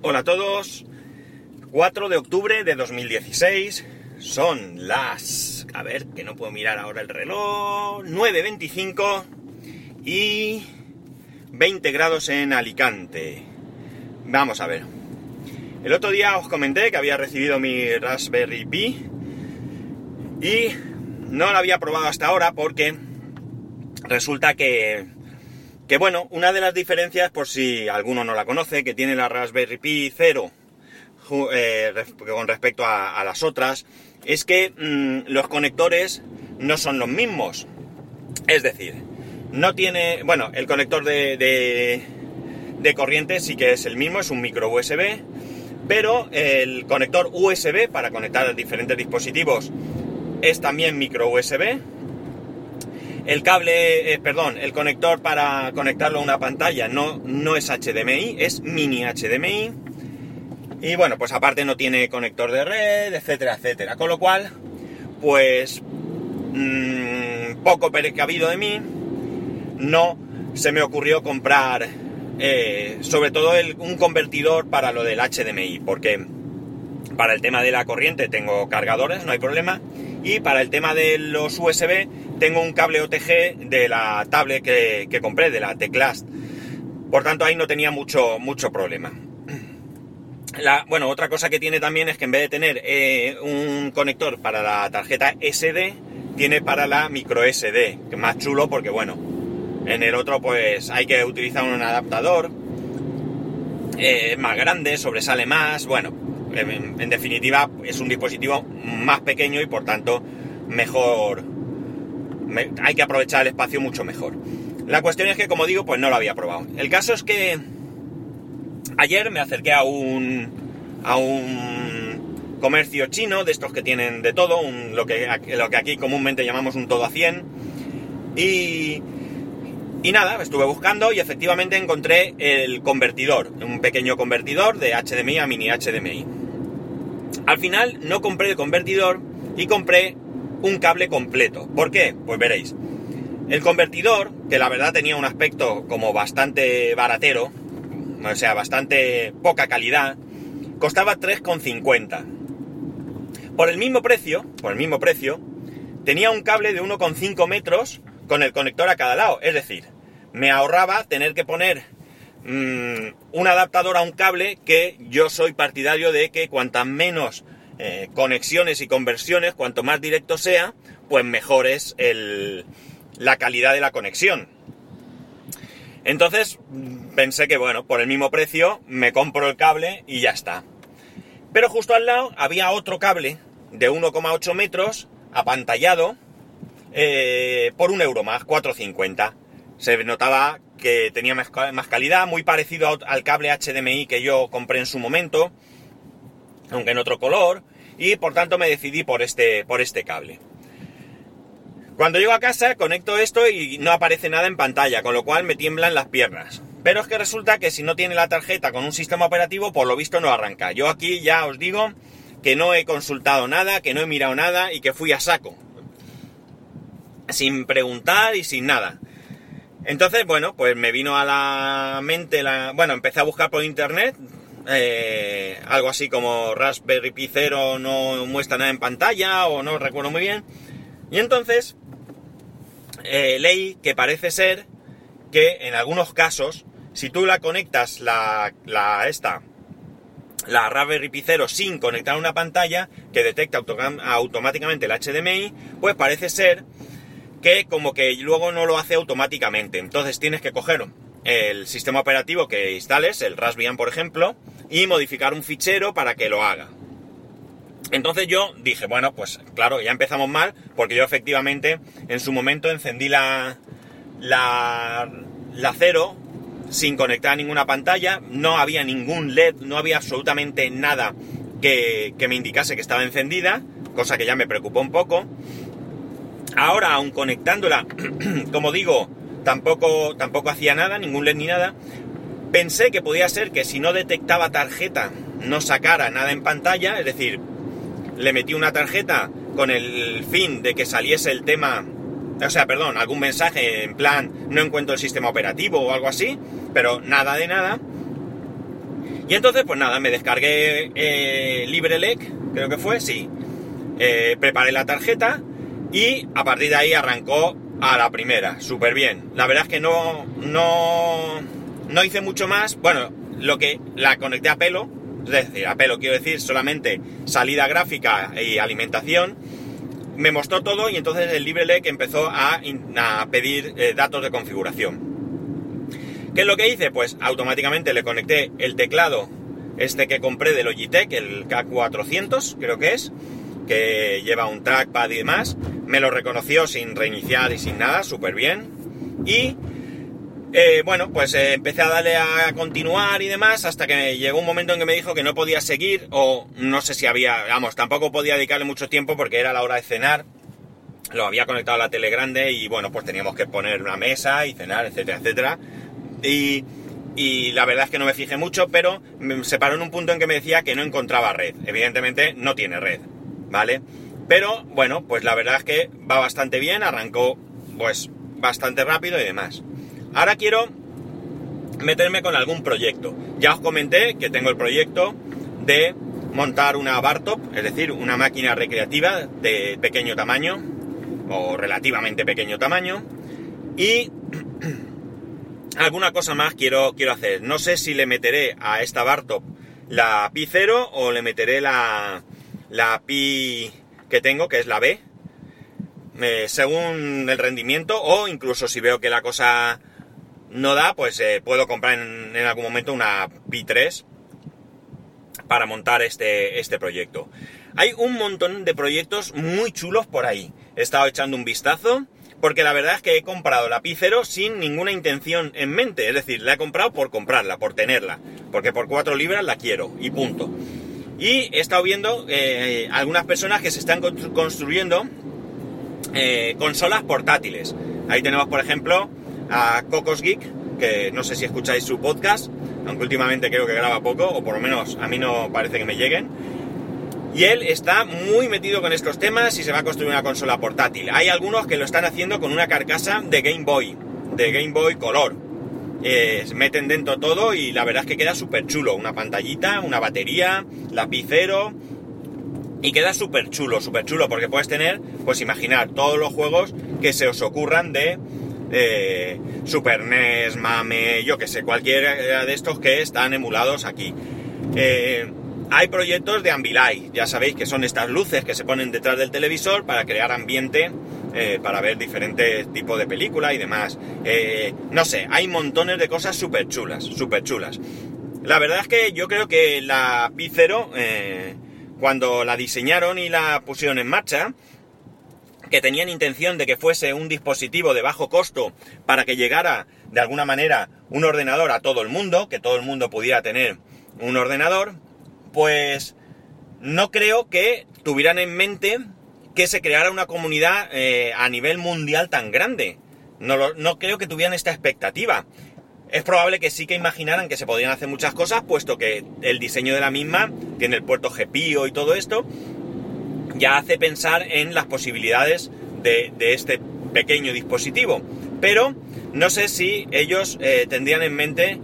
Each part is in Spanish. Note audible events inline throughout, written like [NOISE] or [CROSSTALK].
Hola a todos. 4 de octubre de 2016. Son las... A ver, que no puedo mirar ahora el reloj. 9.25 y 20 grados en Alicante. Vamos a ver. El otro día os comenté que había recibido mi Raspberry Pi y no lo había probado hasta ahora porque resulta que que bueno, una de las diferencias, por si alguno no la conoce, que tiene la Raspberry Pi 0 eh, con respecto a, las otras, es que mm, los conectores no son los mismos. Es decir, no tiene, bueno, el conector de, de, corriente sí que es el mismo, es un micro USB, pero el conector USB para conectar diferentes dispositivos es también micro USB el cable, eh, perdón, el conector para conectarlo a una pantalla no, no es HDMI, es mini HDMI. Y bueno, pues aparte no tiene conector de red, etcétera, etcétera. Con lo cual, pues mmm, poco precavido de mí, no se me ocurrió comprar eh, sobre todo un convertidor para lo del HDMI, porque para el tema de la corriente tengo cargadores, no hay problema, y para el tema de los USB tengo un cable OTG de la tablet que, compré, de la Teclast. Por tanto, ahí no tenía mucho, mucho problema. La, bueno, otra cosa que tiene también es que en vez de tener eh, un conector para la tarjeta SD, tiene para la micro SD, que es más chulo porque, bueno, en el otro pues hay que utilizar un adaptador eh, más grande, sobresale más, bueno, en, definitiva es un dispositivo más pequeño y por tanto mejor, hay que aprovechar el espacio mucho mejor. La cuestión es que, como digo, pues no lo había probado. El caso es que ayer me acerqué a un, a un comercio chino, de estos que tienen de todo, lo, que, lo que aquí comúnmente llamamos un todo a 100. Y, y nada, estuve buscando y efectivamente encontré el convertidor, un pequeño convertidor de HDMI a mini HDMI. Al final no compré el convertidor y compré un cable completo. ¿Por qué? Pues veréis. El convertidor, que la verdad tenía un aspecto como bastante baratero, o sea, bastante poca calidad, costaba 3,50. Por el mismo precio, por el mismo precio, tenía un cable de 1,5 metros con el conector a cada lado. Es decir, me ahorraba tener que poner mm, un adaptador a un cable que yo soy partidario de que cuantas menos eh, conexiones y conversiones, cuanto más directo sea, pues mejor es la calidad de la conexión. Entonces pensé que bueno, por el mismo precio me compro el cable y ya está. Pero justo al lado había otro cable de 1,8 metros apantallado eh, por un euro más, 4,50. Se notaba que tenía más, calidad, muy parecido al cable HDMI que yo compré en su momento, aunque en otro color, y por tanto me decidí por este, por este cable. Cuando llego a casa conecto esto y no aparece nada en pantalla, con lo cual me tiemblan las piernas. Pero es que resulta que si no tiene la tarjeta con un sistema operativo, por lo visto no arranca. Yo aquí ya os digo que no he consultado nada, que no he mirado nada y que fui a saco. Sin preguntar y sin nada. Entonces, bueno, pues me vino a la mente la... Bueno, empecé a buscar por internet, eh, algo así como Raspberry Pi 0 no muestra nada en pantalla o no recuerdo muy bien. Y entonces eh, leí que parece ser que en algunos casos, si tú la conectas la, la esta, la Raspberry Pi 0 sin conectar una pantalla que detecta automáticamente el HDMI, pues parece ser que como que luego no lo hace automáticamente. Entonces tienes que coger el sistema operativo que instales, el Raspbian por ejemplo, y modificar un fichero para que lo haga. Entonces yo dije, bueno, pues claro, ya empezamos mal, porque yo efectivamente en su momento encendí la, la, la cero sin conectar a ninguna pantalla, no había ningún LED, no había absolutamente nada que, que me indicase que estaba encendida, cosa que ya me preocupó un poco. Ahora, aun conectándola, [CLEARS THROAT] como digo, tampoco, tampoco hacía nada, ningún LED ni nada. Pensé que podía ser que si no detectaba tarjeta no sacara nada en pantalla, es decir, le metí una tarjeta con el fin de que saliese el tema, o sea, perdón, algún mensaje en plan no encuentro el sistema operativo o algo así, pero nada de nada. Y entonces, pues nada, me descargué eh, LibreLec, creo que fue, sí. Eh, preparé la tarjeta y a partir de ahí arrancó a la primera, súper bien. La verdad es que no, no, no hice mucho más. Bueno, lo que la conecté a pelo, es decir, a pelo quiero decir solamente salida gráfica y alimentación. Me mostró todo y entonces el LibreLec empezó a, a pedir eh, datos de configuración. ¿Qué es lo que hice? Pues automáticamente le conecté el teclado, este que compré de Logitech, el K400, creo que es, que lleva un trackpad y demás. Me lo reconoció sin reiniciar y sin nada, súper bien. Y eh, bueno, pues eh, empecé a darle a continuar y demás hasta que llegó un momento en que me dijo que no podía seguir o no sé si había, vamos, tampoco podía dedicarle mucho tiempo porque era la hora de cenar. Lo había conectado a la tele grande y bueno, pues teníamos que poner una mesa y cenar, etcétera, etcétera. Y, la verdad es que no me fijé mucho, pero me separó en un punto en que me decía que no encontraba red. Evidentemente no tiene red, ¿vale? Pero bueno, pues la verdad es que va bastante bien, arrancó pues bastante rápido y demás. Ahora quiero meterme con algún proyecto. Ya os comenté que tengo el proyecto de montar una Bartop, es decir, una máquina recreativa de pequeño tamaño o relativamente pequeño tamaño y [CLEARS THROAT] alguna cosa más quiero, quiero hacer. No sé si le meteré a esta Bartop la Pi 0 o le meteré la, la Pi que tengo, que es la B, según el rendimiento, o incluso si veo que la cosa no da, pues eh, puedo comprar en, algún momento una Pi 3 para montar este, este proyecto. Hay un montón de proyectos muy chulos por ahí. He estado echando un vistazo porque la verdad es que he comprado la Pi sin ninguna intención en mente, es decir, la he comprado por comprarla, por tenerla, porque por 4 libras la quiero y punto. Y he estado viendo eh, algunas personas que se están construyendo eh, consolas portátiles. Ahí tenemos, por ejemplo, a Cocos Geek, que no sé si escucháis su podcast, aunque últimamente creo que graba poco, o por lo menos a mí no parece que me lleguen. Y él está muy metido con estos temas y se va a construir una consola portátil. Hay algunos que lo están haciendo con una carcasa de Game Boy, de Game Boy Color. Eh, meten dentro todo y la verdad es que queda súper chulo. Una pantallita, una batería, lapicero. Y queda súper chulo, súper chulo, porque puedes tener, pues imaginar, todos los juegos que se os ocurran de eh, Super NES, MAME, yo que sé, cualquiera de estos que están emulados aquí. Eh, hay proyectos de Ambilight, ya sabéis que son estas luces que se ponen detrás del televisor para crear ambiente eh, para ver diferentes tipos de películas y demás. Eh, no sé, hay montones de cosas súper chulas, súper chulas. La verdad es que yo creo que la Pi eh, cuando la diseñaron y la pusieron en marcha, que tenían intención de que fuese un dispositivo de bajo costo para que llegara de alguna manera un ordenador a todo el mundo, que todo el mundo pudiera tener un ordenador, pues no creo que tuvieran en mente que se creara una comunidad eh, a nivel mundial tan grande. No, creo que tuvieran esta expectativa. Es probable que sí que imaginaran que se podían hacer muchas cosas, puesto que el diseño de la misma tiene el puerto GPIO y todo esto, ya hace pensar en las posibilidades de, este pequeño dispositivo. Pero no sé si ellos eh, tendrían en mente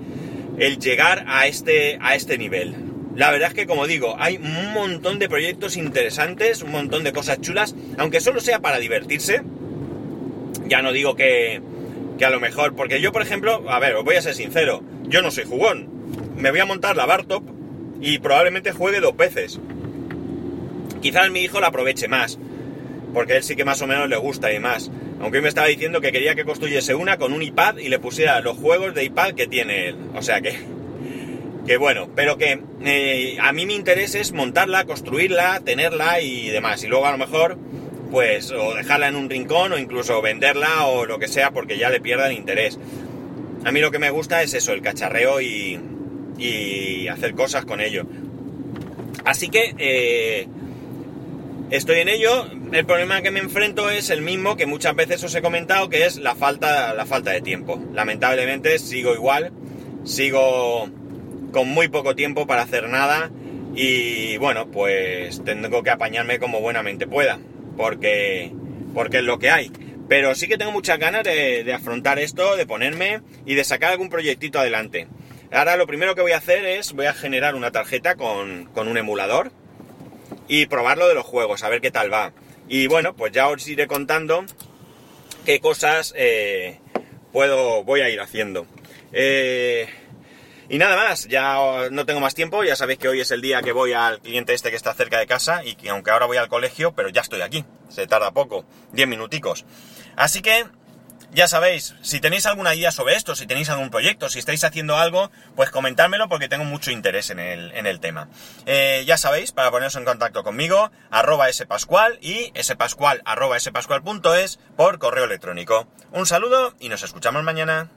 el llegar a este, a este nivel. La verdad es que, como digo, hay un montón de proyectos interesantes, un montón de cosas chulas, aunque solo sea para divertirse. Ya no digo que, que a lo mejor, porque yo, por ejemplo, a ver, os voy a ser sincero, yo no soy jugón. Me voy a montar la Bartop y probablemente juegue dos veces. Quizás mi hijo la aproveche más, porque él sí que más o menos le gusta y más. Aunque me estaba diciendo que quería que construyese una con un iPad y le pusiera los juegos de iPad que tiene él. O sea que que bueno, pero que eh, a mí mi interés es montarla, construirla, tenerla y demás. Y luego a lo mejor, pues, o dejarla en un rincón o incluso venderla o lo que sea porque ya le pierda el interés. A mí lo que me gusta es eso, el cacharreo y, y hacer cosas con ello. Así que eh, estoy en ello. El problema que me enfrento es el mismo que muchas veces os he comentado, que es la falta, la falta de tiempo. Lamentablemente sigo igual, sigo con muy poco tiempo para hacer nada y bueno, pues tengo que apañarme como buenamente pueda, porque, porque es lo que hay. Pero sí que tengo muchas ganas de, afrontar esto, de ponerme y de sacar algún proyectito adelante. Ahora lo primero que voy a hacer es, voy a generar una tarjeta con, con un emulador y probarlo de los juegos, a ver qué tal va. Y bueno, pues ya os iré contando qué cosas eh, puedo, voy a ir haciendo. Eh, y nada más, ya no tengo más tiempo, ya sabéis que hoy es el día que voy al cliente este que está cerca de casa y que aunque ahora voy al colegio, pero ya estoy aquí, se tarda poco, 10 minuticos. Así que ya sabéis, si tenéis alguna idea sobre esto, si tenéis algún proyecto, si estáis haciendo algo, pues comentármelo porque tengo mucho interés en el, tema. Eh, ya sabéis, para poneros en contacto conmigo, arroba spascual y spascual arroba spascual.es por correo electrónico. Un saludo y nos escuchamos mañana.